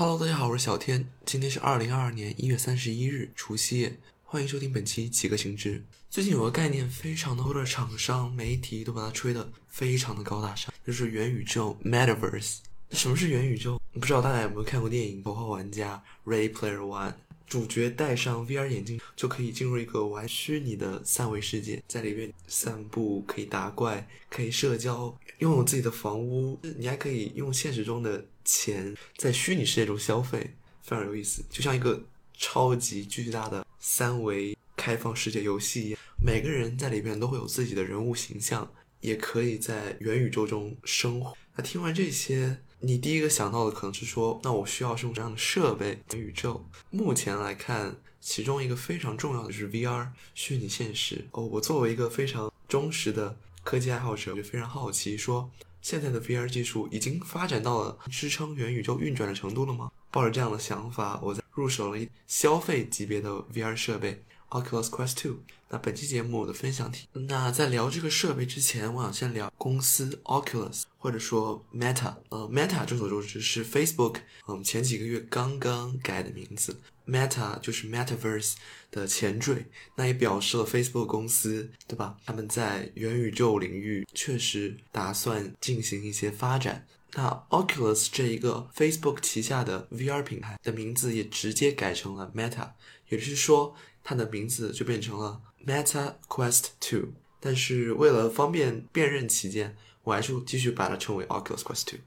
Hello，大家好，我是小天。今天是二零二二年一月三十一日，除夕夜。欢迎收听本期几个行知。最近有个概念非常的多的厂商、媒体都把它吹得非常的高大上，就是元宇宙 （Metaverse）。什么是元宇宙？不知道大家有没有看过电影《头号玩家》（Ray Player One）？主角戴上 VR 眼镜就可以进入一个玩虚拟的三维世界，在里面散步，可以打怪，可以社交，拥有自己的房屋。你还可以用现实中的钱在虚拟世界中消费，非常有意思，就像一个超级巨大的三维开放世界游戏一样。每个人在里边都会有自己的人物形象，也可以在元宇宙中生活。那听完这些。你第一个想到的可能是说，那我需要用什么样的设备？元宇宙目前来看，其中一个非常重要的就是 VR 虚拟现实。哦，我作为一个非常忠实的科技爱好者，我就非常好奇，说现在的 VR 技术已经发展到了支撑元宇宙运转的程度了吗？抱着这样的想法，我在入手了一消费级别的 VR 设备 Oculus Quest 2。那本期节目我的分享题，那在聊这个设备之前，我想先聊公司 Oculus 或者说 Meta。呃，Meta 众所周知是 Facebook，嗯，前几个月刚刚改的名字。Meta 就是 Metaverse 的前缀，那也表示了 Facebook 公司，对吧？他们在元宇宙领域确实打算进行一些发展。那 Oculus 这一个 Facebook 旗下的 VR 品牌的名字也直接改成了 Meta，也就是说，它的名字就变成了。metaquesto 但是为了方便辨认起见，我还是继续把它称为 Oculus questo。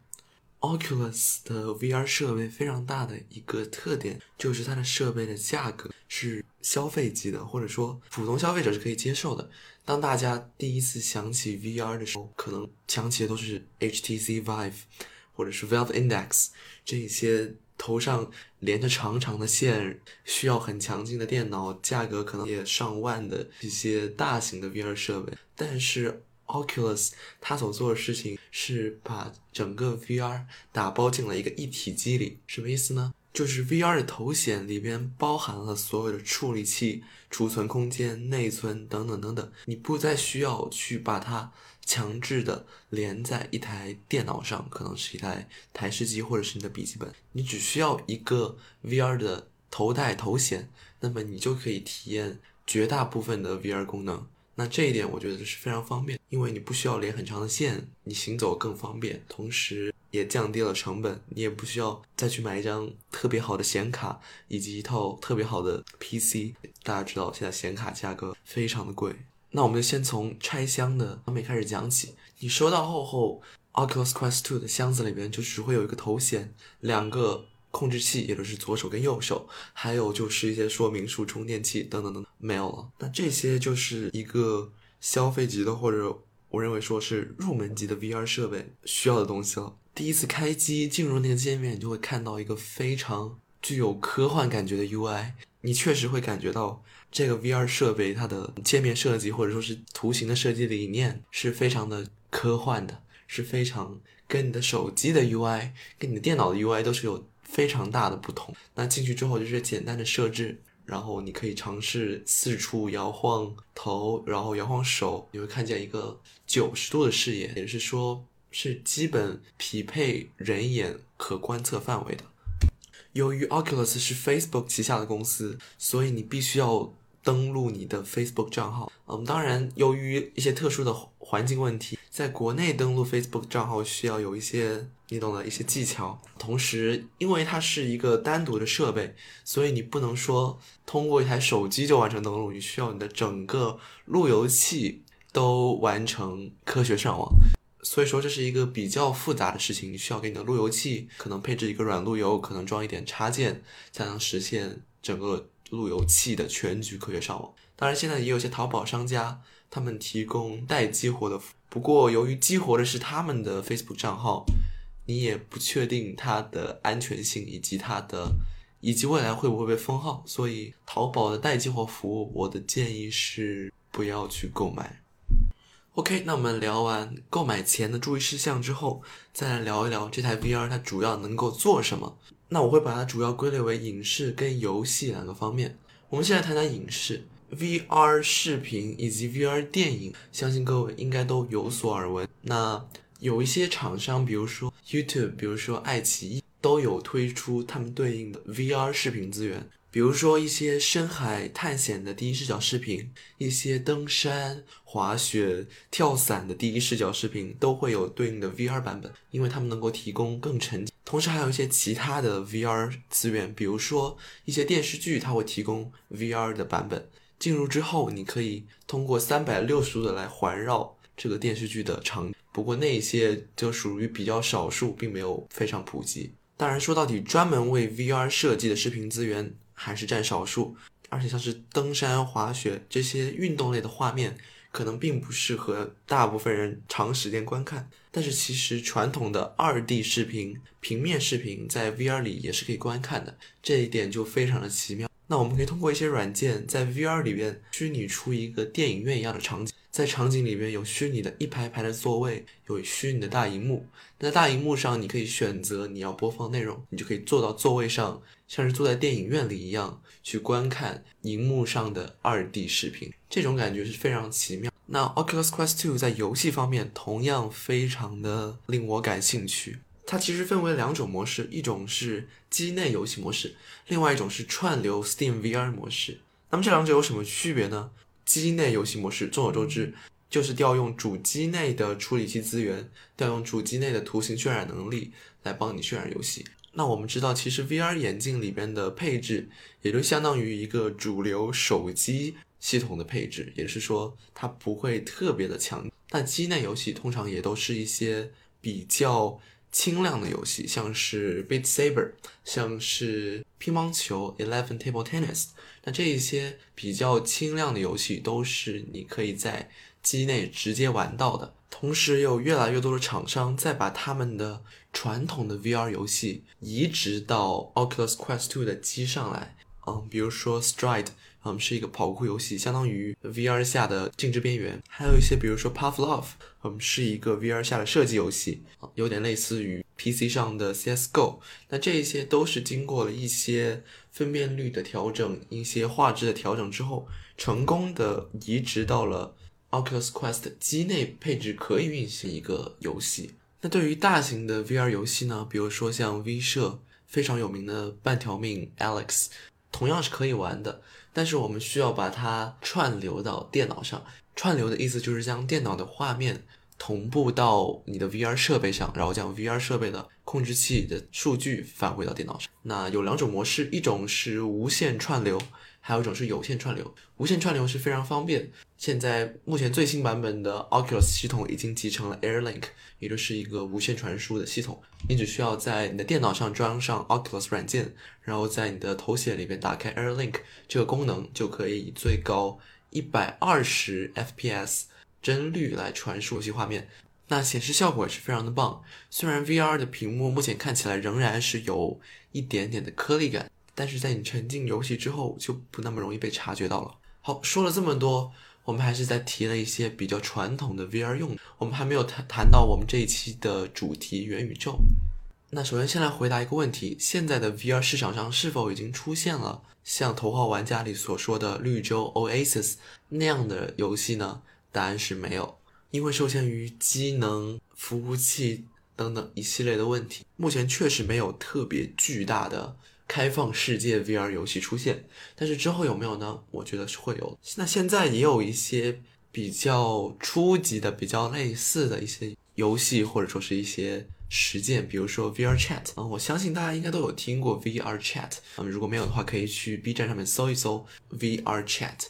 Oculus 的 VR 设备非常大的一个特点就是它的设备的价格是消费级的，或者说普通消费者是可以接受的。当大家第一次想起 VR 的时候，可能想起的都是 HTC Vive 或者是 Valve Index 这些。头上连着长长的线，需要很强劲的电脑，价格可能也上万的一些大型的 VR 设备。但是 Oculus 它所做的事情是把整个 VR 打包进了一个一体机里，什么意思呢？就是 VR 的头显里边包含了所有的处理器、储存空间、内存等等等等，你不再需要去把它。强制的连在一台电脑上，可能是一台台式机或者是你的笔记本，你只需要一个 VR 的头戴头显，那么你就可以体验绝大部分的 VR 功能。那这一点我觉得是非常方便，因为你不需要连很长的线，你行走更方便，同时也降低了成本，你也不需要再去买一张特别好的显卡以及一套特别好的 PC。大家知道现在显卡价格非常的贵。那我们就先从拆箱的方面开始讲起。你收到后后，Oculus Quest 2的箱子里面就只会有一个头显、两个控制器，也就是左手跟右手，还有就是一些说明书、充电器等等等等，没有了。那这些就是一个消费级的，或者我认为说是入门级的 VR 设备需要的东西了。第一次开机进入那个界面，你就会看到一个非常具有科幻感觉的 UI，你确实会感觉到。这个 VR 设备它的界面设计或者说是图形的设计理念是非常的科幻的，是非常跟你的手机的 UI、跟你的电脑的 UI 都是有非常大的不同。那进去之后就是简单的设置，然后你可以尝试四处摇晃头，然后摇晃手，你会看见一个九十度的视野，也就是说是基本匹配人眼可观测范围的。由于 Oculus 是 Facebook 旗下的公司，所以你必须要。登录你的 Facebook 账号，嗯，当然，由于一些特殊的环境问题，在国内登录 Facebook 账号需要有一些你懂的一些技巧。同时，因为它是一个单独的设备，所以你不能说通过一台手机就完成登录，你需要你的整个路由器都完成科学上网。所以说，这是一个比较复杂的事情，你需要给你的路由器可能配置一个软路由，可能装一点插件，才能实现整个。路由器的全局科学上网，当然现在也有些淘宝商家，他们提供代激活的。不过由于激活的是他们的 Facebook 账号，你也不确定它的安全性以及它的以及未来会不会被封号，所以淘宝的代激活服务，我的建议是不要去购买。OK，那我们聊完购买前的注意事项之后，再来聊一聊这台 VR 它主要能够做什么。那我会把它主要归类为影视跟游戏两个方面。我们先来谈谈影视，VR 视频以及 VR 电影，相信各位应该都有所耳闻。那有一些厂商，比如说 YouTube，比如说爱奇艺，都有推出他们对应的 VR 视频资源。比如说一些深海探险的第一视角视频，一些登山、滑雪、跳伞的第一视角视频都会有对应的 VR 版本，因为他们能够提供更沉浸。同时还有一些其他的 VR 资源，比如说一些电视剧，它会提供 VR 的版本。进入之后，你可以通过三百六十度的来环绕这个电视剧的场景。不过那些就属于比较少数，并没有非常普及。当然，说到底，专门为 VR 设计的视频资源。还是占少数，而且像是登山、滑雪这些运动类的画面，可能并不适合大部分人长时间观看。但是其实传统的二 D 视频、平面视频在 VR 里也是可以观看的，这一点就非常的奇妙。那我们可以通过一些软件在 VR 里边虚拟出一个电影院一样的场景。在场景里面有虚拟的一排排的座位，有虚拟的大荧幕。那大荧幕上，你可以选择你要播放内容，你就可以坐到座位上，像是坐在电影院里一样去观看荧幕上的二 D 视频。这种感觉是非常奇妙。那 Oculus Quest 2在游戏方面同样非常的令我感兴趣。它其实分为两种模式，一种是机内游戏模式，另外一种是串流 Steam VR 模式。那么这两者有什么区别呢？机内游戏模式，众所周知，就是调用主机内的处理器资源，调用主机内的图形渲染能力来帮你渲染游戏。那我们知道，其实 VR 眼镜里边的配置，也就相当于一个主流手机系统的配置，也是说它不会特别的强。但机内游戏通常也都是一些比较。轻量的游戏，像是 Beat Saber，像是乒乓球 Eleven Table Tennis，那这一些比较轻量的游戏都是你可以在机内直接玩到的。同时，有越来越多的厂商在把他们的传统的 VR 游戏移植到 Oculus Quest 2的机上来。嗯，比如说 Stride。嗯，是一个跑酷游戏，相当于 VR 下的静止边缘。还有一些，比如说 Pavlov，嗯，是一个 VR 下的射击游戏，有点类似于 PC 上的 CS:GO。那这一些都是经过了一些分辨率的调整、一些画质的调整之后，成功的移植到了 Oculus Quest 机内配置可以运行一个游戏。那对于大型的 VR 游戏呢，比如说像 V 社非常有名的半条命 Alex，同样是可以玩的。但是我们需要把它串流到电脑上。串流的意思就是将电脑的画面同步到你的 VR 设备上，然后将 VR 设备的控制器的数据返回到电脑上。那有两种模式，一种是无线串流。还有一种是有线串流，无线串流是非常方便。现在目前最新版本的 Oculus 系统已经集成了 AirLink，也就是一个无线传输的系统。你只需要在你的电脑上装上 Oculus 软件，然后在你的头显里面打开 AirLink 这个功能，就可以以最高一百二十 FPS 帧率来传输游戏画面。那显示效果也是非常的棒。虽然 VR 的屏幕目前看起来仍然是有一点点的颗粒感。但是在你沉浸游戏之后，就不那么容易被察觉到了。好，说了这么多，我们还是在提了一些比较传统的 VR 用，我们还没有谈谈到我们这一期的主题元宇宙。那首先先来回答一个问题：现在的 VR 市场上是否已经出现了像《头号玩家》里所说的绿洲 Oasis 那样的游戏呢？答案是没有，因为受限于机能、服务器等等一系列的问题，目前确实没有特别巨大的。开放世界 VR 游戏出现，但是之后有没有呢？我觉得是会有。那现在也有一些比较初级的、比较类似的一些游戏，或者说是一些实践，比如说 VR Chat 啊，我相信大家应该都有听过 VR Chat。嗯，如果没有的话，可以去 B 站上面搜一搜 VR Chat。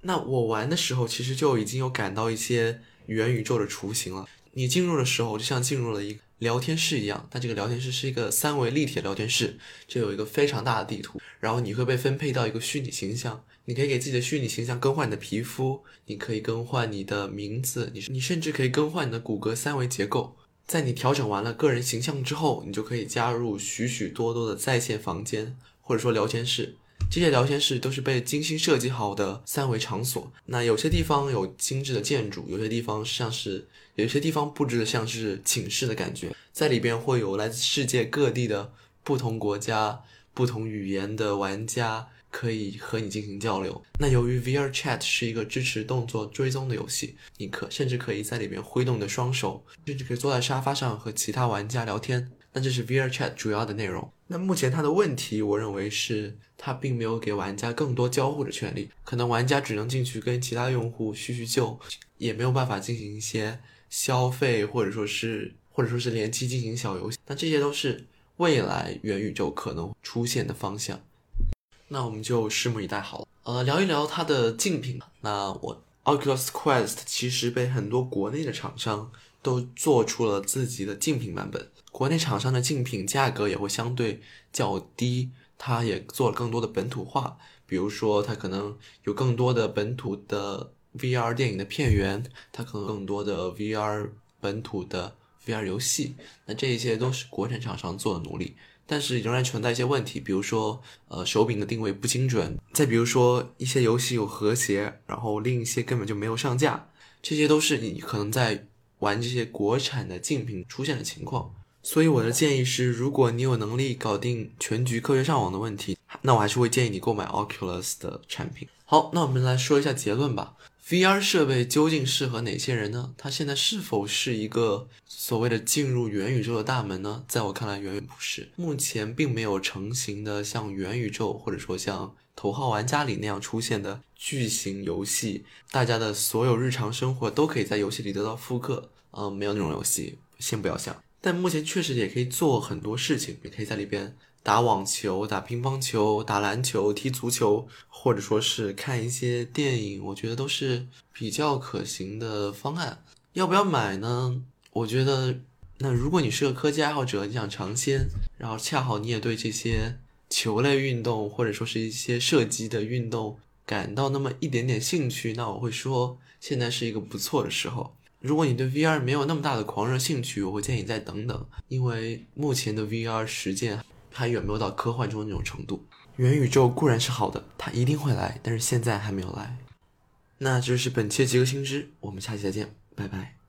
那我玩的时候，其实就已经有感到一些元宇宙的雏形了。你进入的时候，就像进入了一个。聊天室一样，但这个聊天室是一个三维立体的聊天室，这有一个非常大的地图，然后你会被分配到一个虚拟形象，你可以给自己的虚拟形象更换你的皮肤，你可以更换你的名字，你你甚至可以更换你的骨骼三维结构。在你调整完了个人形象之后，你就可以加入许许多多的在线房间或者说聊天室。这些聊天室都是被精心设计好的三维场所。那有些地方有精致的建筑，有些地方像是有些地方布置的像是寝室的感觉，在里边会有来自世界各地的不同国家、不同语言的玩家可以和你进行交流。那由于 VR Chat 是一个支持动作追踪的游戏，你可甚至可以在里面挥动你的双手，甚至可以坐在沙发上和其他玩家聊天。那这是 VR Chat 主要的内容。那目前它的问题，我认为是它并没有给玩家更多交互的权利，可能玩家只能进去跟其他用户叙叙旧，也没有办法进行一些消费，或者说是或者说是联机进行小游戏。那这些都是未来元宇宙可能出现的方向。那我们就拭目以待好了。呃，聊一聊它的竞品。那我 Oculus Quest 其实被很多国内的厂商都做出了自己的竞品版本。国内厂商的竞品价格也会相对较低，它也做了更多的本土化，比如说它可能有更多的本土的 VR 电影的片源，它可能更多的 VR 本土的 VR 游戏，那这一些都是国产厂商做的努力。但是仍然存在一些问题，比如说，呃，手柄的定位不精准，再比如说一些游戏有和谐，然后另一些根本就没有上架，这些都是你可能在玩这些国产的竞品出现的情况。所以我的建议是，如果你有能力搞定全局科学上网的问题，那我还是会建议你购买 Oculus 的产品。好，那我们来说一下结论吧。VR 设备究竟适合哪些人呢？它现在是否是一个所谓的进入元宇宙的大门呢？在我看来，远远不是。目前并没有成型的像元宇宙或者说像《头号玩家》里那样出现的巨型游戏，大家的所有日常生活都可以在游戏里得到复刻。嗯，没有那种游戏，先不要想。但目前确实也可以做很多事情，也可以在里边。打网球、打乒乓球、打篮球、踢足球，或者说是看一些电影，我觉得都是比较可行的方案。要不要买呢？我觉得，那如果你是个科技爱好者，你想尝鲜，然后恰好你也对这些球类运动或者说是一些射击的运动感到那么一点点兴趣，那我会说现在是一个不错的时候。如果你对 VR 没有那么大的狂热兴趣，我会建议你再等等，因为目前的 VR 实践。还远没有到科幻中的那种程度。元宇宙固然是好的，它一定会来，但是现在还没有来。那这是本期的极客星知，我们下期再见，拜拜。